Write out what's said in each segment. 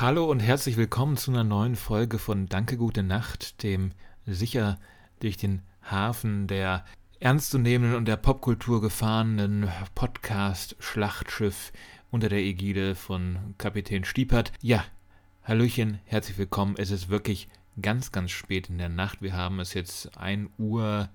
Hallo und herzlich willkommen zu einer neuen Folge von Danke Gute Nacht, dem sicher durch den Hafen der ernstzunehmenden und der Popkultur gefahrenen Podcast Schlachtschiff unter der Ägide von Kapitän Stiepert. Ja, Hallöchen, herzlich willkommen. Es ist wirklich ganz, ganz spät in der Nacht. Wir haben es jetzt 1 Uhr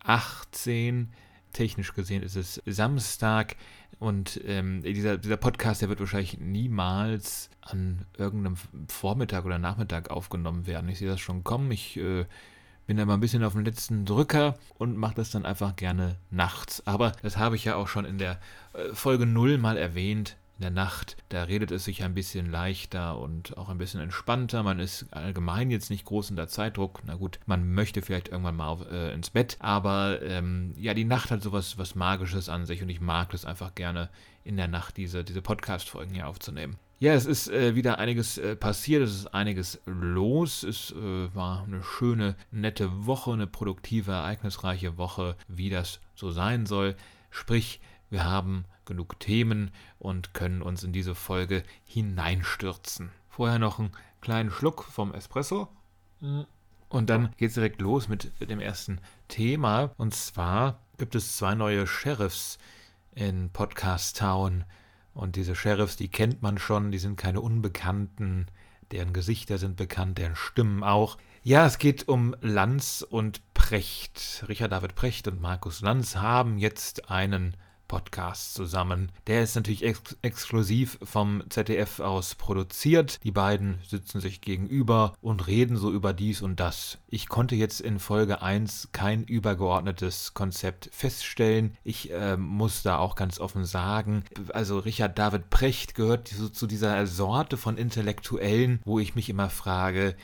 18. Technisch gesehen ist es Samstag und ähm, dieser, dieser Podcast, der wird wahrscheinlich niemals an irgendeinem Vormittag oder Nachmittag aufgenommen werden. Ich sehe das schon kommen. Ich äh, bin da mal ein bisschen auf dem letzten Drücker und mache das dann einfach gerne nachts. Aber das habe ich ja auch schon in der äh, Folge 0 mal erwähnt in der Nacht, da redet es sich ein bisschen leichter und auch ein bisschen entspannter. Man ist allgemein jetzt nicht groß unter Zeitdruck. Na gut, man möchte vielleicht irgendwann mal auf, äh, ins Bett, aber ähm, ja, die Nacht hat sowas was Magisches an sich und ich mag das einfach gerne in der Nacht, diese, diese Podcast-Folgen hier aufzunehmen. Ja, es ist äh, wieder einiges äh, passiert, es ist einiges los. Es äh, war eine schöne, nette Woche, eine produktive, ereignisreiche Woche, wie das so sein soll. Sprich, wir haben genug Themen und können uns in diese Folge hineinstürzen. Vorher noch einen kleinen Schluck vom Espresso. Und dann geht es direkt los mit dem ersten Thema. Und zwar gibt es zwei neue Sheriffs in Podcast Town. Und diese Sheriffs, die kennt man schon, die sind keine Unbekannten. Deren Gesichter sind bekannt, deren Stimmen auch. Ja, es geht um Lanz und Precht. Richard David Precht und Markus Lanz haben jetzt einen Podcast zusammen. Der ist natürlich ex exklusiv vom ZDF aus produziert. Die beiden sitzen sich gegenüber und reden so über dies und das. Ich konnte jetzt in Folge 1 kein übergeordnetes Konzept feststellen. Ich äh, muss da auch ganz offen sagen, also Richard David Precht gehört so zu dieser Sorte von Intellektuellen, wo ich mich immer frage,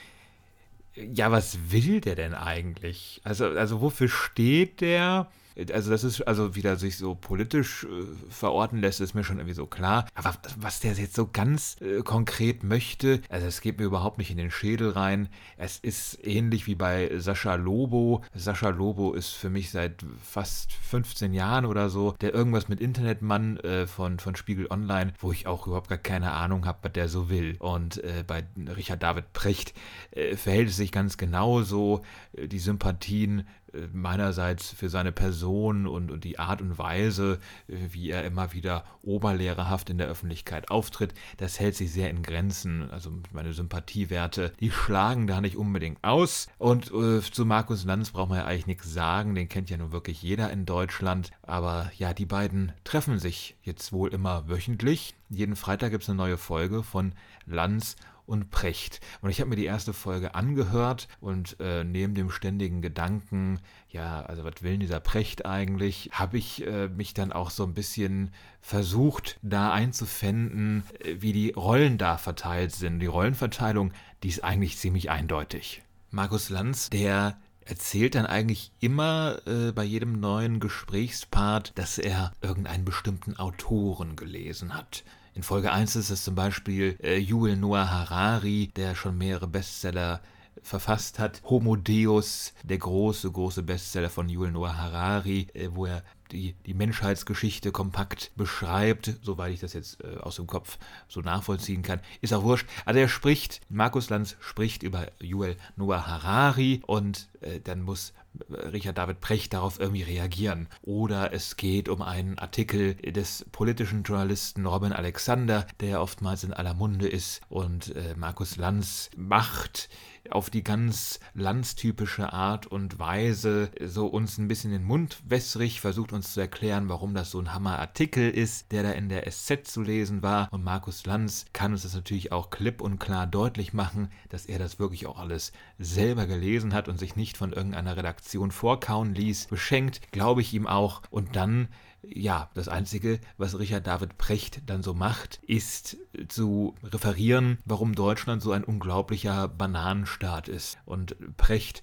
ja, was will der denn eigentlich? Also, also wofür steht der? Also das ist, also wie der sich so politisch äh, verorten lässt, ist mir schon irgendwie so klar. Aber was der jetzt so ganz äh, konkret möchte, also es geht mir überhaupt nicht in den Schädel rein. Es ist ähnlich wie bei Sascha Lobo. Sascha Lobo ist für mich seit fast 15 Jahren oder so der irgendwas mit Internetmann äh, von, von Spiegel Online, wo ich auch überhaupt gar keine Ahnung habe, was der so will. Und äh, bei Richard David Precht äh, verhält es sich ganz genauso. Äh, die Sympathien meinerseits für seine Person und, und die Art und Weise, äh, wie er immer wieder oberlehrerhaft in der Öffentlichkeit auftritt, das hält sich sehr in Grenzen. Also meine Sympathiewerte, die schlagen da nicht unbedingt aus. Und äh, zu Markus Lanz braucht man ja eigentlich nichts sagen, den kennt ja nun wirklich jeder in Deutschland. Aber ja, die beiden treffen sich jetzt wohl immer wöchentlich. Jeden Freitag gibt es eine neue Folge von Lanz und Precht. Und ich habe mir die erste Folge angehört und äh, neben dem ständigen Gedanken, ja, also was will dieser Precht eigentlich, habe ich äh, mich dann auch so ein bisschen versucht, da einzufänden, äh, wie die Rollen da verteilt sind. Die Rollenverteilung, die ist eigentlich ziemlich eindeutig. Markus Lanz, der erzählt dann eigentlich immer äh, bei jedem neuen Gesprächspart, dass er irgendeinen bestimmten Autoren gelesen hat. In Folge 1 ist es zum Beispiel äh, Yuval Noah Harari, der schon mehrere Bestseller verfasst hat. Homo Deus, der große, große Bestseller von Yuval Noah Harari, äh, wo er die, die Menschheitsgeschichte kompakt beschreibt, soweit ich das jetzt äh, aus dem Kopf so nachvollziehen kann, ist auch wurscht. Also er spricht, Markus Lanz spricht über Yuval Noah Harari und äh, dann muss Richard David Precht darauf irgendwie reagieren. Oder es geht um einen Artikel des politischen Journalisten Robin Alexander, der oftmals in aller Munde ist und äh, Markus Lanz macht auf die ganz landstypische Art und Weise so uns ein bisschen den Mund wässrig, versucht uns zu erklären, warum das so ein Hammerartikel ist, der da in der SZ zu lesen war. Und Markus Lanz kann uns das natürlich auch klipp und klar deutlich machen, dass er das wirklich auch alles selber gelesen hat und sich nicht von irgendeiner Redaktion vorkauen ließ. Beschenkt, glaube ich ihm auch. Und dann ja, das Einzige, was Richard David Precht dann so macht, ist zu referieren, warum Deutschland so ein unglaublicher Bananenstaat ist. Und Precht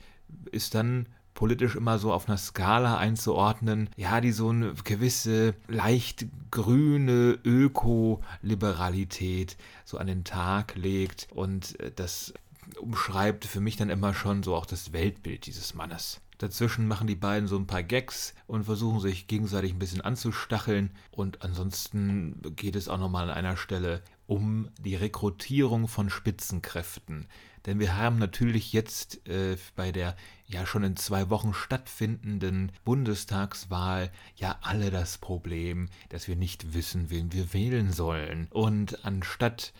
ist dann politisch immer so auf einer Skala einzuordnen, ja, die so eine gewisse leicht grüne Ökoliberalität so an den Tag legt und das umschreibt für mich dann immer schon so auch das Weltbild dieses Mannes. Dazwischen machen die beiden so ein paar Gags und versuchen sich gegenseitig ein bisschen anzustacheln. Und ansonsten geht es auch nochmal an einer Stelle um die Rekrutierung von Spitzenkräften. Denn wir haben natürlich jetzt äh, bei der ja schon in zwei Wochen stattfindenden Bundestagswahl ja alle das Problem, dass wir nicht wissen, wen wir wählen sollen. Und anstatt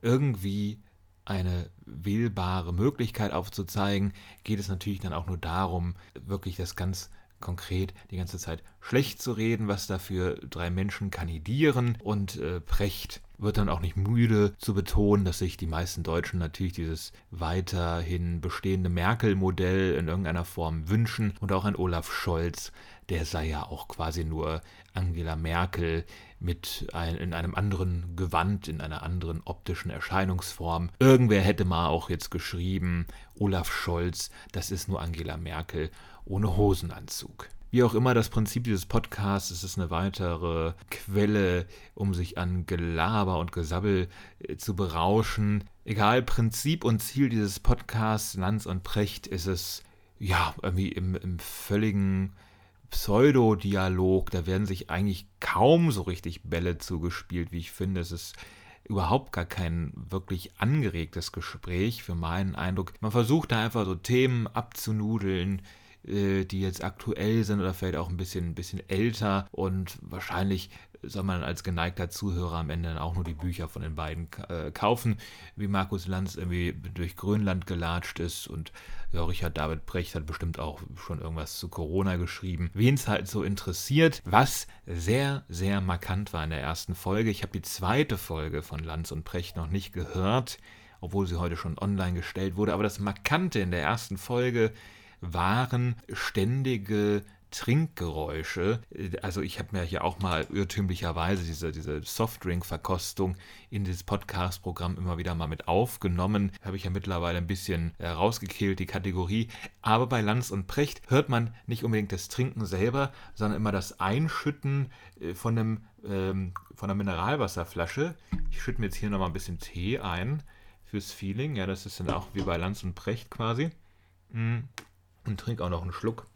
irgendwie eine wählbare Möglichkeit aufzuzeigen, geht es natürlich dann auch nur darum, wirklich das ganz konkret die ganze Zeit schlecht zu reden, was da für drei Menschen kandidieren. Und äh, Precht wird dann auch nicht müde zu betonen, dass sich die meisten Deutschen natürlich dieses weiterhin bestehende Merkel-Modell in irgendeiner Form wünschen. Und auch ein Olaf Scholz, der sei ja auch quasi nur Angela Merkel mit ein, in einem anderen Gewand, in einer anderen optischen Erscheinungsform. Irgendwer hätte mal auch jetzt geschrieben, Olaf Scholz, das ist nur Angela Merkel ohne Hosenanzug. Wie auch immer, das Prinzip dieses Podcasts es ist eine weitere Quelle, um sich an Gelaber und Gesabbel äh, zu berauschen. Egal, Prinzip und Ziel dieses Podcasts, Lanz und Precht, ist es, ja, irgendwie im, im völligen Pseudodialog. Da werden sich eigentlich kaum so richtig Bälle zugespielt, wie ich finde. Es ist überhaupt gar kein wirklich angeregtes Gespräch, für meinen Eindruck. Man versucht da einfach so Themen abzunudeln, die jetzt aktuell sind oder vielleicht auch ein bisschen, ein bisschen älter und wahrscheinlich soll man als geneigter Zuhörer am Ende dann auch nur die Bücher von den beiden äh, kaufen, wie Markus Lanz irgendwie durch Grönland gelatscht ist und ja, Richard David Brecht hat bestimmt auch schon irgendwas zu Corona geschrieben. Wen es halt so interessiert, was sehr, sehr markant war in der ersten Folge. Ich habe die zweite Folge von Lanz und Brecht noch nicht gehört, obwohl sie heute schon online gestellt wurde, aber das Markante in der ersten Folge waren ständige Trinkgeräusche. Also ich habe mir hier auch mal irrtümlicherweise diese, diese Softdrink-Verkostung in dieses Podcast-Programm immer wieder mal mit aufgenommen. Habe ich ja mittlerweile ein bisschen äh, rausgekehlt, die Kategorie. Aber bei Lanz und Precht hört man nicht unbedingt das Trinken selber, sondern immer das Einschütten äh, von, einem, ähm, von einer Mineralwasserflasche. Ich schütte mir jetzt hier nochmal ein bisschen Tee ein fürs Feeling. Ja, das ist dann auch wie bei Lanz und Precht quasi. Mm und trinke auch noch einen Schluck,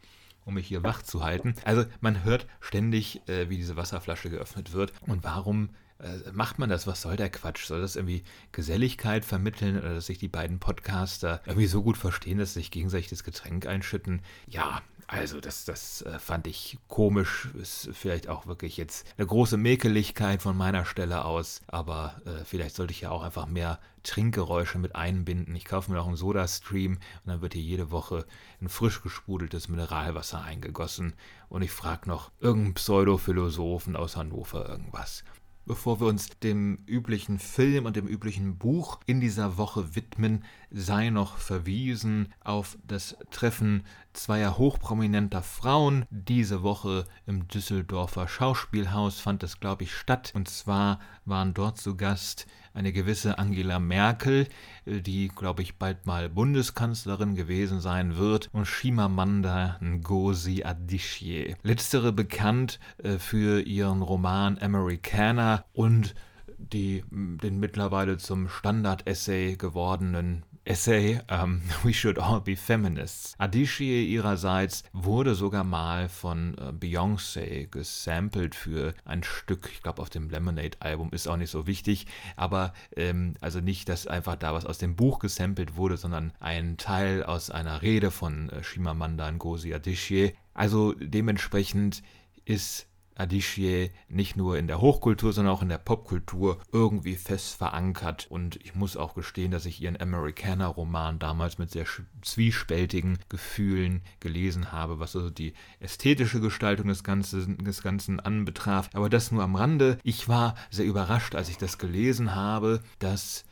um mich hier wach zu halten. Also man hört ständig, äh, wie diese Wasserflasche geöffnet wird. Und warum äh, macht man das? Was soll der Quatsch? Soll das irgendwie Geselligkeit vermitteln oder dass sich die beiden Podcaster irgendwie so gut verstehen, dass sie sich gegenseitig das Getränk einschütten? Ja, also das, das äh, fand ich komisch. Ist vielleicht auch wirklich jetzt eine große Mäkeligkeit von meiner Stelle aus. Aber äh, vielleicht sollte ich ja auch einfach mehr Trinkgeräusche mit einbinden. Ich kaufe mir noch einen Soda-Stream und dann wird hier jede Woche ein frisch gesprudeltes Mineralwasser eingegossen. Und ich frage noch irgendeinen Pseudophilosophen aus Hannover irgendwas bevor wir uns dem üblichen Film und dem üblichen Buch in dieser Woche widmen, sei noch verwiesen auf das Treffen zweier hochprominenter Frauen. Diese Woche im Düsseldorfer Schauspielhaus fand es, glaube ich, statt. Und zwar waren dort zu Gast eine gewisse Angela Merkel, die, glaube ich, bald mal Bundeskanzlerin gewesen sein wird, und Shimamanda Ngozi Adichie. Letztere bekannt äh, für ihren Roman Americana und die, den mittlerweile zum Standard-Essay gewordenen Essay um, We Should All Be Feminists. Adichie ihrerseits wurde sogar mal von äh, Beyoncé gesampelt für ein Stück, ich glaube auf dem Lemonade-Album, ist auch nicht so wichtig, aber ähm, also nicht, dass einfach da was aus dem Buch gesampelt wurde, sondern ein Teil aus einer Rede von äh, Shimamanda Ngozi Adichie. Also dementsprechend ist Adichie nicht nur in der Hochkultur, sondern auch in der Popkultur irgendwie fest verankert. Und ich muss auch gestehen, dass ich ihren Americana-Roman damals mit sehr zwiespältigen Gefühlen gelesen habe, was also die ästhetische Gestaltung des Ganzen, des Ganzen anbetraf. Aber das nur am Rande. Ich war sehr überrascht, als ich das gelesen habe, dass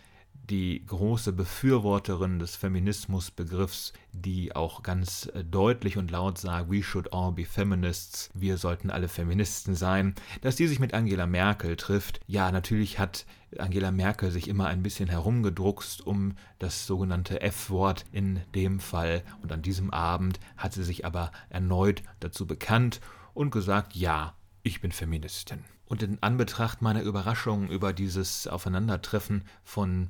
die große Befürworterin des Feminismusbegriffs, die auch ganz äh, deutlich und laut sagt, we should all be feminists, wir sollten alle Feministen sein, dass die sich mit Angela Merkel trifft. Ja, natürlich hat Angela Merkel sich immer ein bisschen herumgedruckst um das sogenannte F-Wort in dem Fall und an diesem Abend hat sie sich aber erneut dazu bekannt und gesagt, ja, ich bin Feministin. Und in Anbetracht meiner Überraschung über dieses Aufeinandertreffen von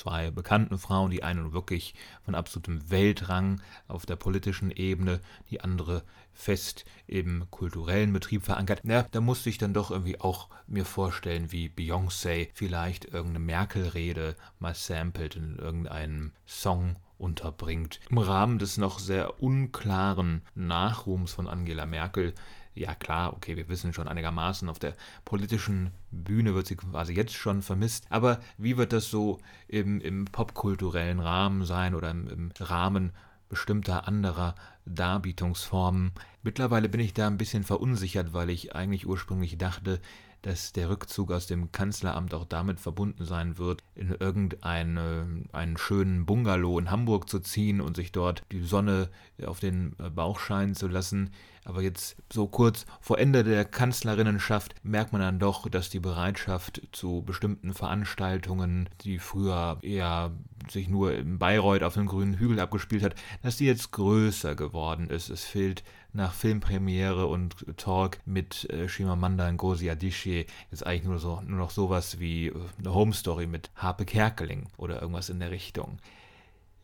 zwei bekannten Frauen, die eine wirklich von absolutem Weltrang auf der politischen Ebene, die andere fest im kulturellen Betrieb verankert. Na, da musste ich dann doch irgendwie auch mir vorstellen, wie Beyoncé vielleicht irgendeine Merkel-Rede mal samplet in irgendeinem Song unterbringt. Im Rahmen des noch sehr unklaren Nachruhms von Angela Merkel ja klar, okay, wir wissen schon einigermaßen, auf der politischen Bühne wird sie quasi jetzt schon vermisst, aber wie wird das so im, im popkulturellen Rahmen sein oder im, im Rahmen bestimmter anderer Darbietungsformen? Mittlerweile bin ich da ein bisschen verunsichert, weil ich eigentlich ursprünglich dachte, dass der Rückzug aus dem Kanzleramt auch damit verbunden sein wird, in irgendeinen einen schönen Bungalow in Hamburg zu ziehen und sich dort die Sonne auf den Bauch scheinen zu lassen. Aber jetzt so kurz vor Ende der Kanzlerinnenschaft merkt man dann doch, dass die Bereitschaft zu bestimmten Veranstaltungen, die früher eher sich nur in Bayreuth auf dem grünen Hügel abgespielt hat, dass die jetzt größer geworden ist. Es fehlt nach Filmpremiere und Talk mit äh, Shimamanda Ngozi Adichie jetzt eigentlich nur, so, nur noch sowas wie äh, eine Home Story mit Harpe Kerkeling oder irgendwas in der Richtung.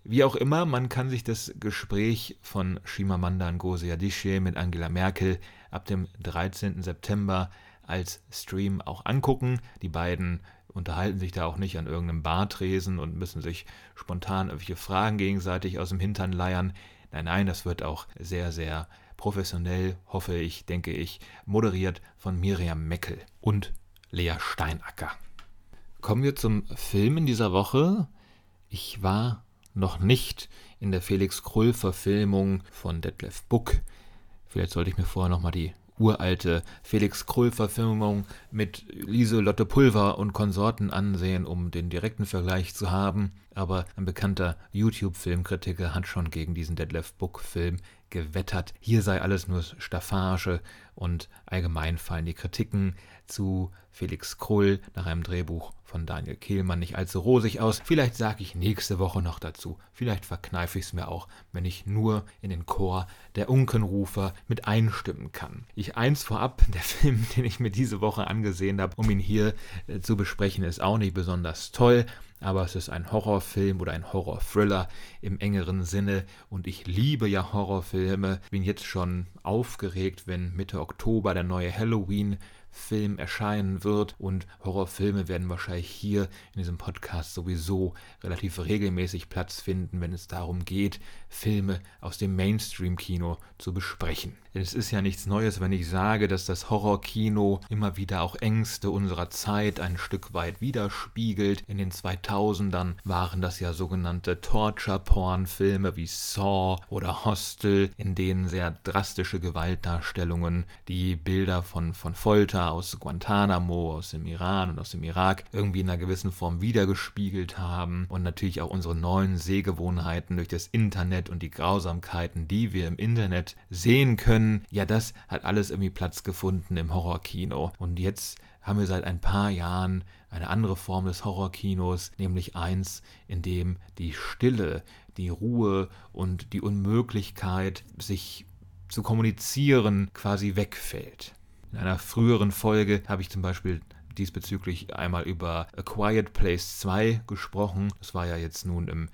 Wie auch immer, man kann sich das Gespräch von Shimamanda Ngozi Adichie mit Angela Merkel ab dem 13. September als Stream auch angucken. Die beiden unterhalten sich da auch nicht an irgendeinem Bartresen und müssen sich spontan irgendwelche Fragen gegenseitig aus dem Hintern leiern. Nein, nein, das wird auch sehr, sehr professionell, hoffe ich, denke ich, moderiert von Miriam Meckel und Lea Steinacker. Kommen wir zum Film in dieser Woche. Ich war noch nicht in der Felix Krull-Verfilmung von Detlef Buck. Vielleicht sollte ich mir vorher nochmal die uralte Felix Krull-Verfilmung mit Lieselotte Pulver und Konsorten ansehen, um den direkten Vergleich zu haben. Aber ein bekannter YouTube-Filmkritiker hat schon gegen diesen Detlef Book-Film gewettert. Hier sei alles nur Staffage und allgemein fallen die Kritiken zu Felix Krull nach einem Drehbuch von Daniel Kehlmann nicht allzu rosig aus. Vielleicht sage ich nächste Woche noch dazu. Vielleicht verkneife ich es mir auch, wenn ich nur in den Chor der Unkenrufer mit einstimmen kann. Ich eins vorab, der Film, den ich mir diese Woche angesehen habe, um ihn hier äh, zu besprechen, ist auch nicht besonders toll aber es ist ein Horrorfilm oder ein Horrorthriller im engeren Sinne. Und ich liebe ja Horrorfilme, bin jetzt schon aufgeregt, wenn Mitte Oktober der neue Halloween Film erscheinen wird und Horrorfilme werden wahrscheinlich hier in diesem Podcast sowieso relativ regelmäßig Platz finden, wenn es darum geht, Filme aus dem Mainstream-Kino zu besprechen. Es ist ja nichts Neues, wenn ich sage, dass das Horrorkino immer wieder auch Ängste unserer Zeit ein Stück weit widerspiegelt. In den 2000ern waren das ja sogenannte Torture-Porn-Filme wie Saw oder Hostel, in denen sehr drastische Gewaltdarstellungen, die Bilder von, von Folter aus Guantanamo, aus dem Iran und aus dem Irak irgendwie in einer gewissen Form wiedergespiegelt haben und natürlich auch unsere neuen Sehgewohnheiten durch das Internet und die Grausamkeiten, die wir im Internet sehen können. Ja, das hat alles irgendwie Platz gefunden im Horrorkino. Und jetzt haben wir seit ein paar Jahren eine andere Form des Horrorkinos, nämlich eins, in dem die Stille, die Ruhe und die Unmöglichkeit, sich zu kommunizieren, quasi wegfällt. In einer früheren Folge habe ich zum Beispiel diesbezüglich einmal über A Quiet Place 2 gesprochen. Das war ja jetzt nun im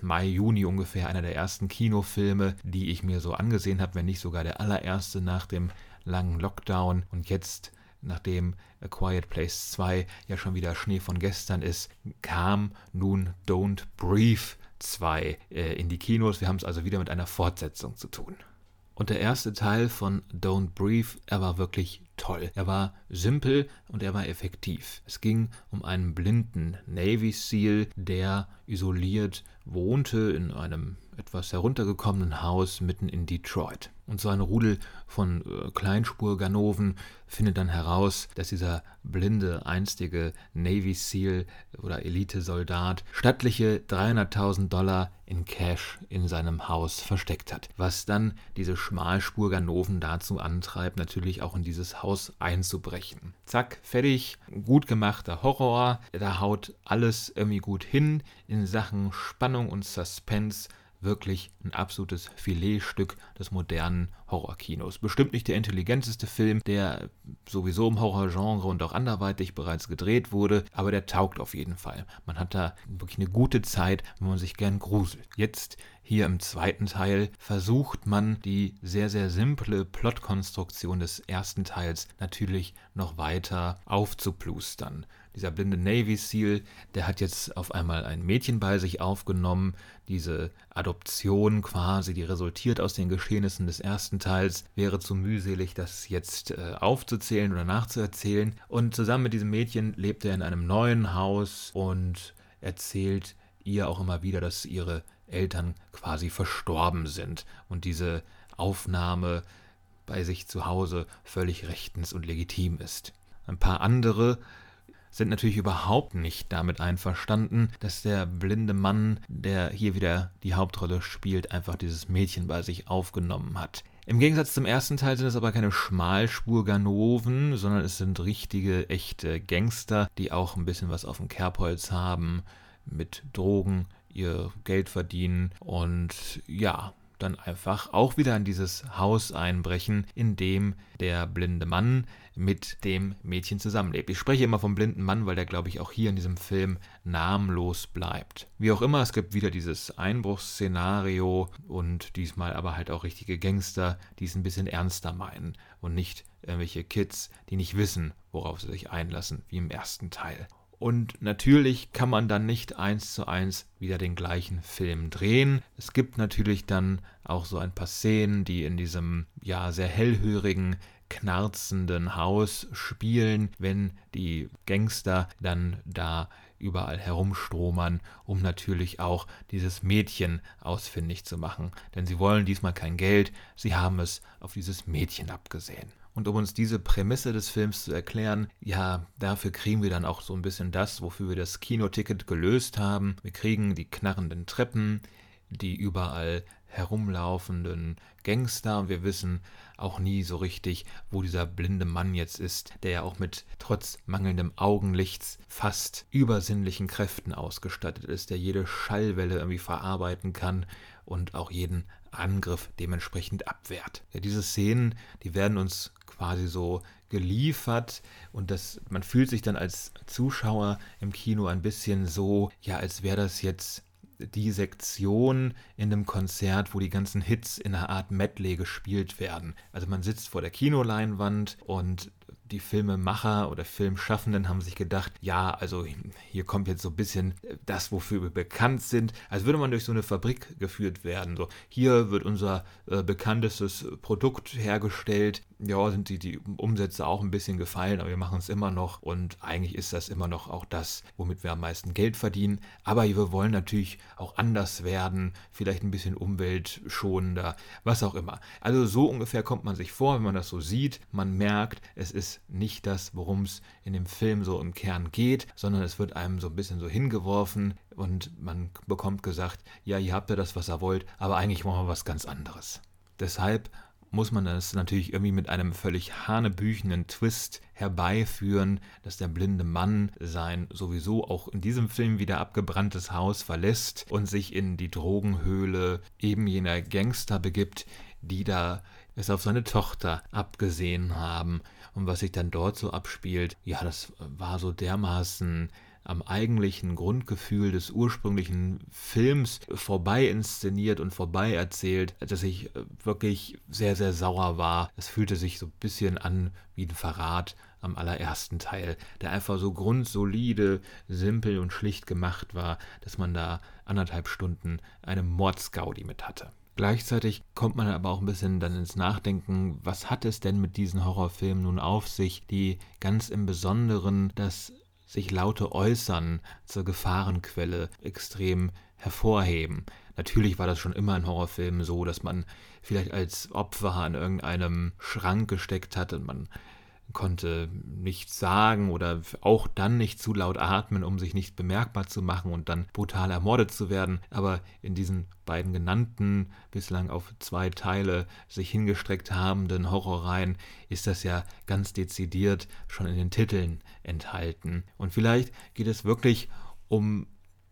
Mai, Juni ungefähr einer der ersten Kinofilme, die ich mir so angesehen habe, wenn nicht sogar der allererste nach dem langen Lockdown. Und jetzt, nachdem A Quiet Place 2 ja schon wieder Schnee von gestern ist, kam nun Don't Breathe 2 äh, in die Kinos. Wir haben es also wieder mit einer Fortsetzung zu tun. Und der erste Teil von Don't Breathe, er war wirklich toll. Er war simpel und er war effektiv. Es ging um einen blinden Navy SEAL, der isoliert wohnte in einem etwas heruntergekommenen Haus mitten in Detroit. Und so ein Rudel von äh, Kleinspurganoven findet dann heraus, dass dieser blinde, einstige Navy SEAL oder Elitesoldat stattliche 300.000 Dollar in Cash in seinem Haus versteckt hat. Was dann diese Schmalspurganoven dazu antreibt, natürlich auch in dieses Haus einzubrechen. Zack, fertig, gut gemachter Horror. Da haut alles irgendwie gut hin in Sachen Spannung und Suspense wirklich ein absolutes Filetstück des modernen Horrorkinos. Bestimmt nicht der intelligenteste Film, der sowieso im Horrorgenre und auch anderweitig bereits gedreht wurde, aber der taugt auf jeden Fall. Man hat da wirklich eine gute Zeit, wenn man sich gern gruselt. Jetzt hier im zweiten Teil versucht man die sehr, sehr simple Plotkonstruktion des ersten Teils natürlich noch weiter aufzuplustern. Dieser blinde Navy SEAL, der hat jetzt auf einmal ein Mädchen bei sich aufgenommen. Diese Adoption quasi, die resultiert aus den Geschehnissen des ersten Teils, wäre zu mühselig, das jetzt äh, aufzuzählen oder nachzuerzählen. Und zusammen mit diesem Mädchen lebt er in einem neuen Haus und erzählt ihr auch immer wieder, dass ihre Eltern quasi verstorben sind und diese Aufnahme bei sich zu Hause völlig rechtens und legitim ist. Ein paar andere sind natürlich überhaupt nicht damit einverstanden, dass der blinde Mann, der hier wieder die Hauptrolle spielt, einfach dieses Mädchen bei sich aufgenommen hat. Im Gegensatz zum ersten Teil sind es aber keine Schmalspur-Ganoven, sondern es sind richtige, echte Gangster, die auch ein bisschen was auf dem Kerbholz haben, mit Drogen ihr Geld verdienen und ja, dann einfach auch wieder in dieses Haus einbrechen, in dem der blinde Mann mit dem Mädchen zusammenlebt. Ich spreche immer vom blinden Mann, weil der, glaube ich, auch hier in diesem Film namenlos bleibt. Wie auch immer, es gibt wieder dieses Einbruchsszenario und diesmal aber halt auch richtige Gangster, die es ein bisschen ernster meinen und nicht irgendwelche Kids, die nicht wissen, worauf sie sich einlassen, wie im ersten Teil. Und natürlich kann man dann nicht eins zu eins wieder den gleichen Film drehen. Es gibt natürlich dann auch so ein paar Szenen, die in diesem ja sehr hellhörigen knarzenden Haus spielen, wenn die Gangster dann da überall herumstromern, um natürlich auch dieses Mädchen ausfindig zu machen. Denn sie wollen diesmal kein Geld, sie haben es auf dieses Mädchen abgesehen. Und um uns diese Prämisse des Films zu erklären, ja, dafür kriegen wir dann auch so ein bisschen das, wofür wir das Kinoticket gelöst haben. Wir kriegen die knarrenden Treppen, die überall herumlaufenden Gangster und wir wissen auch nie so richtig, wo dieser blinde Mann jetzt ist, der ja auch mit trotz mangelndem Augenlichts fast übersinnlichen Kräften ausgestattet ist, der jede Schallwelle irgendwie verarbeiten kann und auch jeden Angriff dementsprechend abwehrt. Ja, diese Szenen, die werden uns quasi so geliefert und das, man fühlt sich dann als Zuschauer im Kino ein bisschen so, ja, als wäre das jetzt die Sektion in einem Konzert, wo die ganzen Hits in einer Art Medley gespielt werden. Also man sitzt vor der Kinoleinwand und die Filmemacher oder Filmschaffenden haben sich gedacht, ja, also hier kommt jetzt so ein bisschen das, wofür wir bekannt sind, als würde man durch so eine Fabrik geführt werden. So, hier wird unser äh, bekanntestes Produkt hergestellt. Ja, sind die, die Umsätze auch ein bisschen gefallen, aber wir machen es immer noch und eigentlich ist das immer noch auch das, womit wir am meisten Geld verdienen. Aber wir wollen natürlich auch anders werden, vielleicht ein bisschen umweltschonender, was auch immer. Also so ungefähr kommt man sich vor, wenn man das so sieht. Man merkt, es ist nicht das, worum es in dem Film so im Kern geht, sondern es wird einem so ein bisschen so hingeworfen und man bekommt gesagt, ja, ihr habt ja das, was ihr wollt, aber eigentlich wollen wir was ganz anderes. Deshalb muss man das natürlich irgendwie mit einem völlig hanebüchenden Twist herbeiführen, dass der blinde Mann sein sowieso auch in diesem Film wieder abgebranntes Haus verlässt und sich in die Drogenhöhle eben jener Gangster begibt, die da es auf seine Tochter abgesehen haben und was sich dann dort so abspielt, ja, das war so dermaßen am eigentlichen Grundgefühl des ursprünglichen Films vorbei inszeniert und vorbei erzählt, dass ich äh, wirklich sehr, sehr sauer war. Es fühlte sich so ein bisschen an wie ein Verrat am allerersten Teil, der einfach so grundsolide, simpel und schlicht gemacht war, dass man da anderthalb Stunden eine Mordsgaudi mit hatte. Gleichzeitig kommt man aber auch ein bisschen dann ins Nachdenken, was hat es denn mit diesen Horrorfilmen nun auf sich, die ganz im Besonderen das sich laute Äußern zur Gefahrenquelle extrem hervorheben. Natürlich war das schon immer in Horrorfilmen so, dass man vielleicht als Opfer an irgendeinem Schrank gesteckt hat und man konnte nichts sagen oder auch dann nicht zu laut atmen, um sich nicht bemerkbar zu machen und dann brutal ermordet zu werden. Aber in diesen beiden genannten, bislang auf zwei Teile sich hingestreckt habenden Horrorreihen ist das ja ganz dezidiert schon in den Titeln enthalten. Und vielleicht geht es wirklich um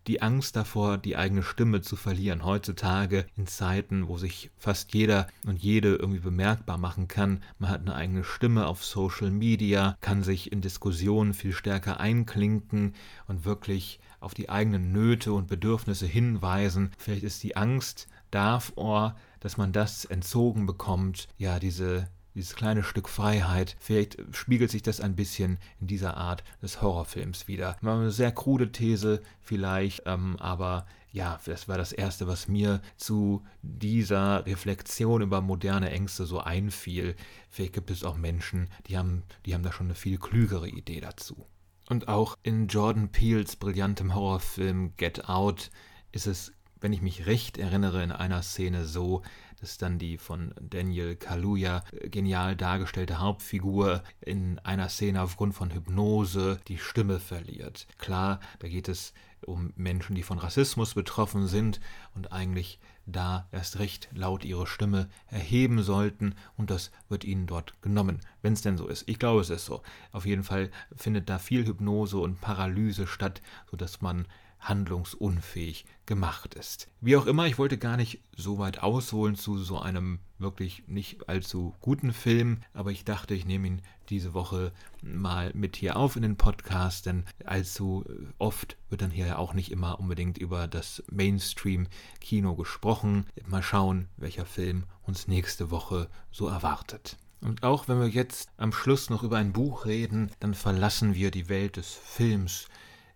die Angst davor, die eigene Stimme zu verlieren. Heutzutage in Zeiten, wo sich fast jeder und jede irgendwie bemerkbar machen kann. Man hat eine eigene Stimme auf Social Media, kann sich in Diskussionen viel stärker einklinken und wirklich auf die eigenen Nöte und Bedürfnisse hinweisen. Vielleicht ist die Angst davor, dass man das entzogen bekommt, ja, diese dieses kleine Stück Freiheit. Vielleicht spiegelt sich das ein bisschen in dieser Art des Horrorfilms wieder. Eine sehr krude These vielleicht, ähm, aber ja, das war das Erste, was mir zu dieser Reflexion über moderne Ängste so einfiel. Vielleicht gibt es auch Menschen, die haben, die haben da schon eine viel klügere Idee dazu. Und auch in Jordan Peels brillantem Horrorfilm Get Out ist es, wenn ich mich recht erinnere, in einer Szene so, dass dann die von Daniel Kaluuya genial dargestellte Hauptfigur in einer Szene aufgrund von Hypnose die Stimme verliert. Klar, da geht es um Menschen, die von Rassismus betroffen sind und eigentlich da erst recht laut ihre Stimme erheben sollten und das wird ihnen dort genommen, wenn es denn so ist. Ich glaube, es ist so. Auf jeden Fall findet da viel Hypnose und Paralyse statt, sodass man handlungsunfähig gemacht ist. Wie auch immer, ich wollte gar nicht so weit ausholen zu so einem wirklich nicht allzu guten Film, aber ich dachte, ich nehme ihn diese Woche mal mit hier auf in den Podcast, denn allzu oft wird dann hier ja auch nicht immer unbedingt über das Mainstream-Kino gesprochen. Mal schauen, welcher Film uns nächste Woche so erwartet. Und auch wenn wir jetzt am Schluss noch über ein Buch reden, dann verlassen wir die Welt des Films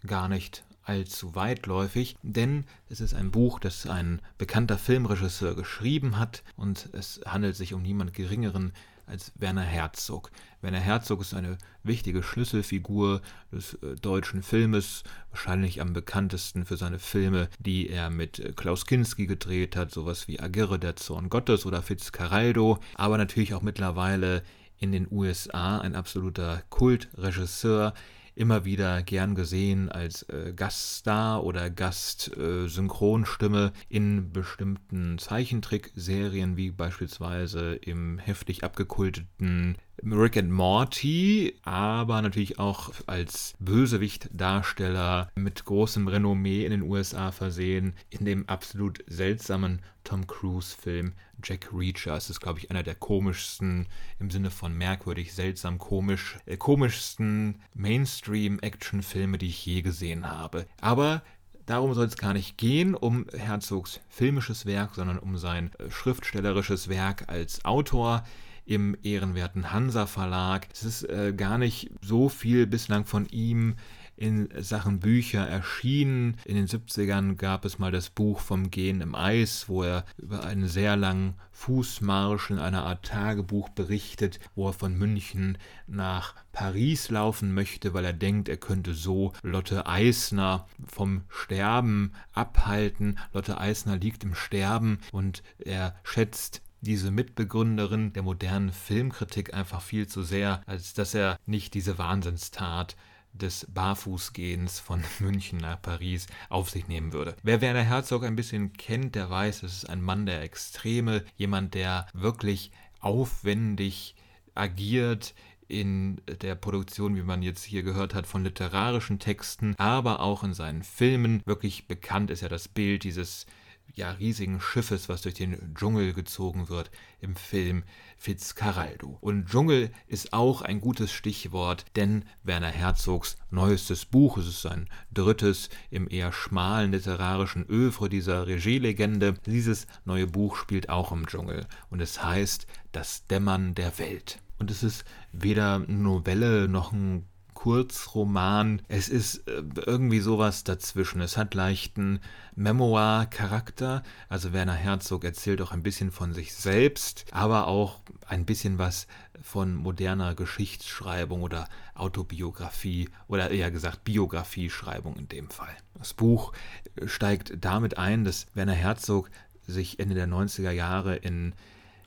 gar nicht allzu weitläufig, denn es ist ein Buch, das ein bekannter Filmregisseur geschrieben hat und es handelt sich um niemand Geringeren als Werner Herzog. Werner Herzog ist eine wichtige Schlüsselfigur des äh, deutschen Filmes, wahrscheinlich am bekanntesten für seine Filme, die er mit äh, Klaus Kinski gedreht hat, sowas wie Agirre, der Zorn Gottes oder Fitzcarraldo, aber natürlich auch mittlerweile in den USA ein absoluter Kultregisseur, immer wieder gern gesehen als äh, Gaststar oder Gastsynchronstimme äh, in bestimmten Zeichentrickserien, wie beispielsweise im heftig abgekulteten Rick and Morty, aber natürlich auch als Bösewicht-Darsteller mit großem Renommee in den USA versehen, in dem absolut seltsamen Tom Cruise-Film Jack Reacher. Es ist, glaube ich, einer der komischsten, im Sinne von merkwürdig, seltsam, komisch, äh, komischsten Mainstream-Action-Filme, die ich je gesehen habe. Aber Darum soll es gar nicht gehen, um Herzogs filmisches Werk, sondern um sein äh, schriftstellerisches Werk als Autor im ehrenwerten Hansa Verlag. Es ist äh, gar nicht so viel bislang von ihm in Sachen Bücher erschienen. In den 70ern gab es mal das Buch vom Gehen im Eis, wo er über einen sehr langen Fußmarsch in einer Art Tagebuch berichtet, wo er von München nach Paris laufen möchte, weil er denkt, er könnte so Lotte Eisner vom Sterben abhalten. Lotte Eisner liegt im Sterben und er schätzt diese Mitbegründerin der modernen Filmkritik einfach viel zu sehr, als dass er nicht diese Wahnsinnstat des Barfußgehens von München nach Paris auf sich nehmen würde. Wer Werner Herzog ein bisschen kennt, der weiß, es ist ein Mann der Extreme, jemand, der wirklich aufwendig agiert, in der Produktion, wie man jetzt hier gehört hat, von literarischen Texten, aber auch in seinen Filmen. Wirklich bekannt ist ja das Bild dieses ja, riesigen Schiffes, was durch den Dschungel gezogen wird im Film Fitzcarraldo. Und Dschungel ist auch ein gutes Stichwort, denn Werner Herzogs neuestes Buch, es ist sein drittes im eher schmalen literarischen Övre dieser Regielegende, dieses neue Buch spielt auch im Dschungel und es heißt Das Dämmern der Welt. Und es ist weder Novelle noch ein Kurzroman. Es ist äh, irgendwie sowas dazwischen. Es hat leichten Memoir-Charakter. Also Werner Herzog erzählt auch ein bisschen von sich selbst, aber auch ein bisschen was von moderner Geschichtsschreibung oder Autobiografie oder eher gesagt Biografieschreibung in dem Fall. Das Buch steigt damit ein, dass Werner Herzog sich Ende der 90er Jahre in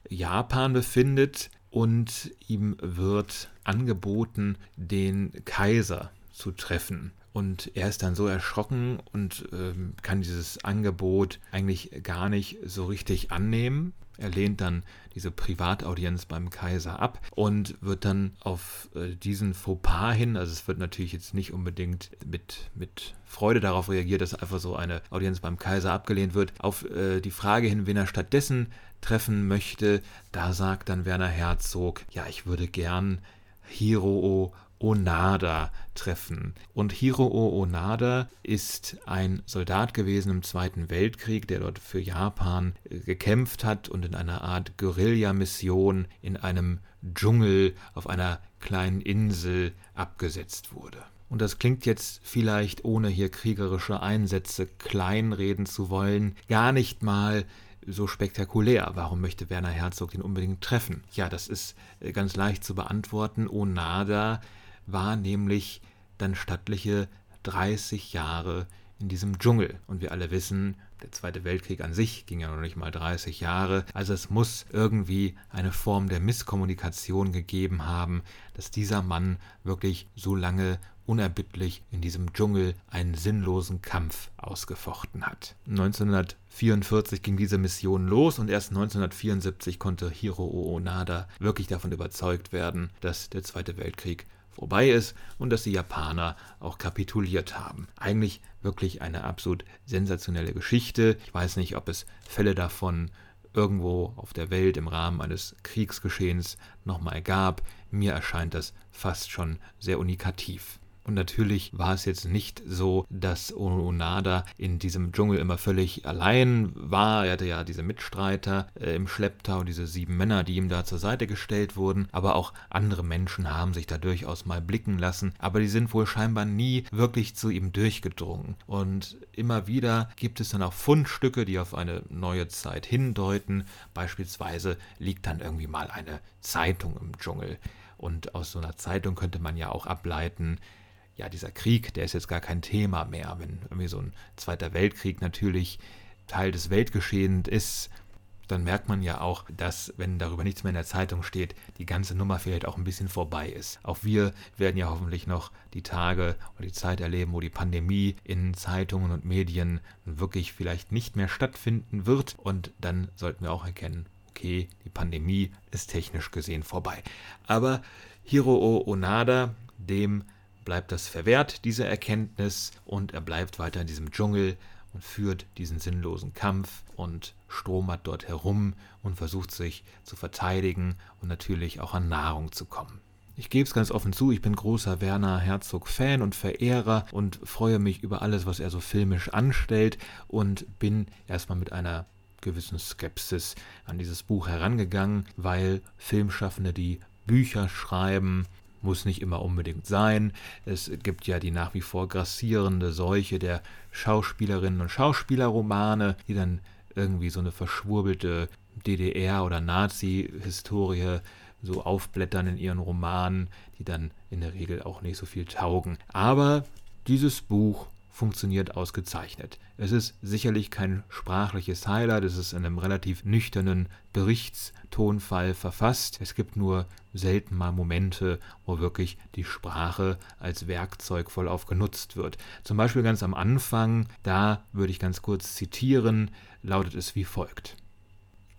Japan befindet und ihm wird angeboten, den Kaiser zu treffen. Und er ist dann so erschrocken und ähm, kann dieses Angebot eigentlich gar nicht so richtig annehmen. Er lehnt dann diese Privataudienz beim Kaiser ab und wird dann auf äh, diesen Fauxpas hin, also es wird natürlich jetzt nicht unbedingt mit, mit Freude darauf reagiert, dass einfach so eine Audienz beim Kaiser abgelehnt wird, auf äh, die Frage hin, wen er stattdessen treffen möchte, da sagt dann Werner Herzog, ja, ich würde gern Hiroo Onada treffen. Und Hiroo Onada ist ein Soldat gewesen im Zweiten Weltkrieg, der dort für Japan äh, gekämpft hat und in einer Art Guerilla-Mission in einem Dschungel auf einer kleinen Insel abgesetzt wurde. Und das klingt jetzt vielleicht, ohne hier kriegerische Einsätze kleinreden zu wollen, gar nicht mal so spektakulär. Warum möchte Werner Herzog den unbedingt treffen? Ja, das ist äh, ganz leicht zu beantworten. Onada war nämlich dann stattliche 30 Jahre in diesem Dschungel. Und wir alle wissen, der Zweite Weltkrieg an sich ging ja noch nicht mal 30 Jahre. Also es muss irgendwie eine Form der Misskommunikation gegeben haben, dass dieser Mann wirklich so lange unerbittlich in diesem Dschungel einen sinnlosen Kampf ausgefochten hat. 1944 ging diese Mission los und erst 1974 konnte Hiroo Onada wirklich davon überzeugt werden, dass der Zweite Weltkrieg vorbei ist und dass die Japaner auch kapituliert haben. Eigentlich wirklich eine absolut sensationelle Geschichte. Ich weiß nicht, ob es Fälle davon irgendwo auf der Welt im Rahmen eines Kriegsgeschehens nochmal gab. Mir erscheint das fast schon sehr unikativ. Und natürlich war es jetzt nicht so, dass Onada in diesem Dschungel immer völlig allein war. Er hatte ja diese Mitstreiter äh, im Schlepptau, diese sieben Männer, die ihm da zur Seite gestellt wurden. Aber auch andere Menschen haben sich da durchaus mal blicken lassen. Aber die sind wohl scheinbar nie wirklich zu ihm durchgedrungen. Und immer wieder gibt es dann auch Fundstücke, die auf eine neue Zeit hindeuten. Beispielsweise liegt dann irgendwie mal eine Zeitung im Dschungel. Und aus so einer Zeitung könnte man ja auch ableiten, ja, dieser Krieg, der ist jetzt gar kein Thema mehr. Wenn irgendwie so ein Zweiter Weltkrieg natürlich Teil des Weltgeschehens ist, dann merkt man ja auch, dass, wenn darüber nichts mehr in der Zeitung steht, die ganze Nummer vielleicht auch ein bisschen vorbei ist. Auch wir werden ja hoffentlich noch die Tage oder die Zeit erleben, wo die Pandemie in Zeitungen und Medien wirklich vielleicht nicht mehr stattfinden wird. Und dann sollten wir auch erkennen, okay, die Pandemie ist technisch gesehen vorbei. Aber Hiroo Onada, dem bleibt das verwehrt, diese Erkenntnis, und er bleibt weiter in diesem Dschungel und führt diesen sinnlosen Kampf und stromert dort herum und versucht sich zu verteidigen und natürlich auch an Nahrung zu kommen. Ich gebe es ganz offen zu, ich bin großer Werner Herzog-Fan und Verehrer und freue mich über alles, was er so filmisch anstellt und bin erstmal mit einer gewissen Skepsis an dieses Buch herangegangen, weil Filmschaffende, die Bücher schreiben, muss nicht immer unbedingt sein. Es gibt ja die nach wie vor grassierende Seuche der Schauspielerinnen und Schauspielerromane, die dann irgendwie so eine verschwurbelte DDR- oder Nazi-Historie so aufblättern in ihren Romanen, die dann in der Regel auch nicht so viel taugen. Aber dieses Buch funktioniert ausgezeichnet. Es ist sicherlich kein sprachliches Highlight, es ist in einem relativ nüchternen Berichtstonfall verfasst. Es gibt nur selten mal Momente, wo wirklich die Sprache als Werkzeug vollauf genutzt wird. Zum Beispiel ganz am Anfang, da würde ich ganz kurz zitieren, lautet es wie folgt.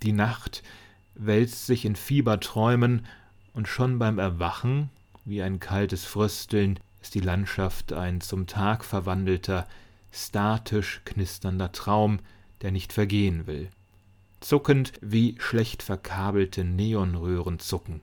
Die Nacht wälzt sich in Fieberträumen und schon beim Erwachen, wie ein kaltes Frösteln, ist die Landschaft ein zum Tag verwandelter, statisch knisternder Traum, der nicht vergehen will. Zuckend wie schlecht verkabelte Neonröhren zucken.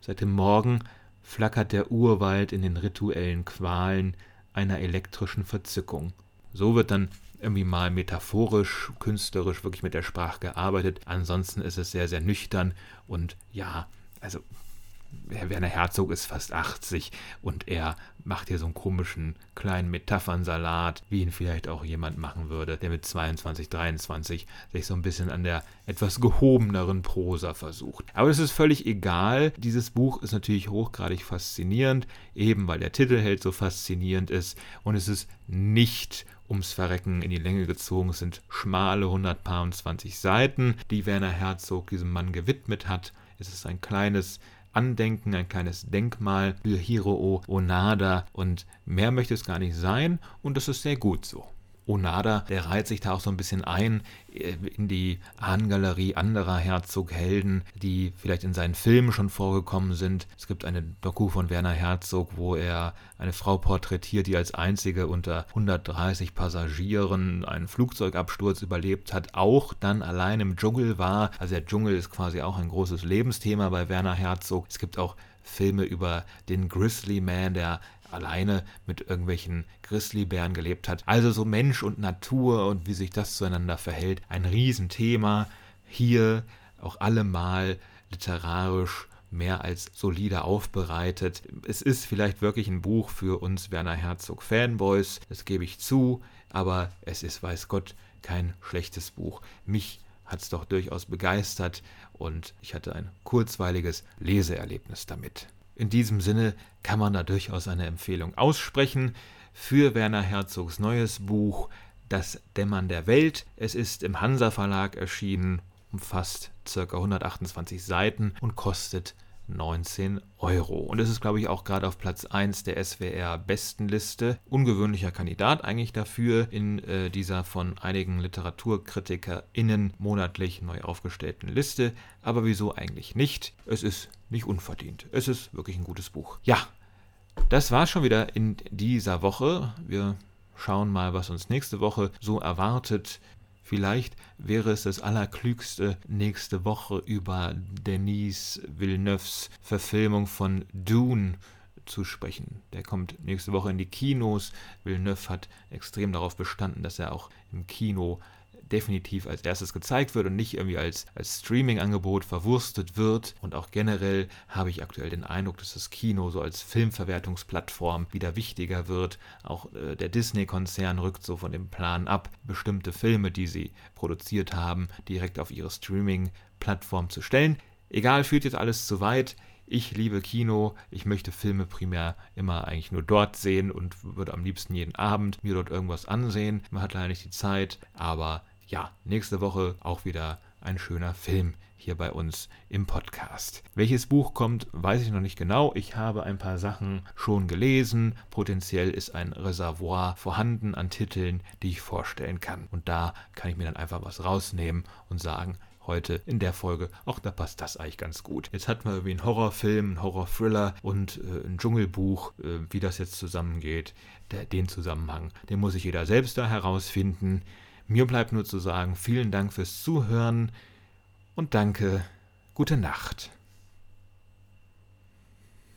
Seit dem Morgen flackert der Urwald in den rituellen Qualen einer elektrischen Verzückung. So wird dann irgendwie mal metaphorisch, künstlerisch wirklich mit der Sprache gearbeitet. Ansonsten ist es sehr, sehr nüchtern und ja, also Werner Herzog ist fast 80 und er macht hier so einen komischen kleinen Metaphernsalat, wie ihn vielleicht auch jemand machen würde, der mit 22, 23 sich so ein bisschen an der etwas gehobeneren Prosa versucht. Aber es ist völlig egal. Dieses Buch ist natürlich hochgradig faszinierend, eben weil der Titelheld so faszinierend ist und es ist nicht ums Verrecken in die Länge gezogen. Es sind schmale 120 Seiten, die Werner Herzog diesem Mann gewidmet hat. Es ist ein kleines Andenken, ein kleines Denkmal für Hiroo Onada und mehr möchte es gar nicht sein und das ist sehr gut so. Onada, der reiht sich da auch so ein bisschen ein äh, in die Ahnengalerie anderer Herzog-Helden, die vielleicht in seinen Filmen schon vorgekommen sind. Es gibt eine Doku von Werner Herzog, wo er eine Frau porträtiert, die als einzige unter 130 Passagieren einen Flugzeugabsturz überlebt hat, auch dann allein im Dschungel war. Also der Dschungel ist quasi auch ein großes Lebensthema bei Werner Herzog. Es gibt auch Filme über den Grizzly Man, der alleine mit irgendwelchen Grizzlybären gelebt hat. Also so Mensch und Natur und wie sich das zueinander verhält. Ein Riesenthema. Hier auch allemal literarisch mehr als solide aufbereitet. Es ist vielleicht wirklich ein Buch für uns Werner Herzog Fanboys, das gebe ich zu, aber es ist, weiß Gott, kein schlechtes Buch. Mich hat es doch durchaus begeistert und ich hatte ein kurzweiliges Leseerlebnis damit. In diesem Sinne kann man da durchaus eine Empfehlung aussprechen für Werner Herzogs neues Buch Das Dämmern der Welt. Es ist im Hansa Verlag erschienen, umfasst ca. 128 Seiten und kostet 19 Euro. Und es ist, glaube ich, auch gerade auf Platz 1 der SWR-Bestenliste. Ungewöhnlicher Kandidat eigentlich dafür in äh, dieser von einigen LiteraturkritikerInnen monatlich neu aufgestellten Liste. Aber wieso eigentlich nicht? Es ist nicht unverdient. Es ist wirklich ein gutes Buch. Ja, das war schon wieder in dieser Woche. Wir schauen mal, was uns nächste Woche so erwartet. Vielleicht wäre es das Allerklügste, nächste Woche über Denis Villeneuves Verfilmung von Dune zu sprechen. Der kommt nächste Woche in die Kinos. Villeneuve hat extrem darauf bestanden, dass er auch im Kino definitiv als erstes gezeigt wird und nicht irgendwie als, als Streaming-Angebot verwurstet wird. Und auch generell habe ich aktuell den Eindruck, dass das Kino so als Filmverwertungsplattform wieder wichtiger wird. Auch äh, der Disney-Konzern rückt so von dem Plan ab, bestimmte Filme, die sie produziert haben, direkt auf ihre Streaming-Plattform zu stellen. Egal, führt jetzt alles zu weit. Ich liebe Kino, ich möchte Filme primär immer eigentlich nur dort sehen und würde am liebsten jeden Abend mir dort irgendwas ansehen. Man hat leider nicht die Zeit, aber ja, nächste Woche auch wieder ein schöner Film hier bei uns im Podcast. Welches Buch kommt, weiß ich noch nicht genau. Ich habe ein paar Sachen schon gelesen. Potenziell ist ein Reservoir vorhanden an Titeln, die ich vorstellen kann. Und da kann ich mir dann einfach was rausnehmen und sagen, heute in der Folge, auch da passt das eigentlich ganz gut. Jetzt hatten wir irgendwie einen Horrorfilm, einen Horrorthriller und äh, ein Dschungelbuch, äh, wie das jetzt zusammengeht. Der, den Zusammenhang, den muss sich jeder selbst da herausfinden. Mir bleibt nur zu sagen, vielen Dank fürs Zuhören und danke, gute Nacht.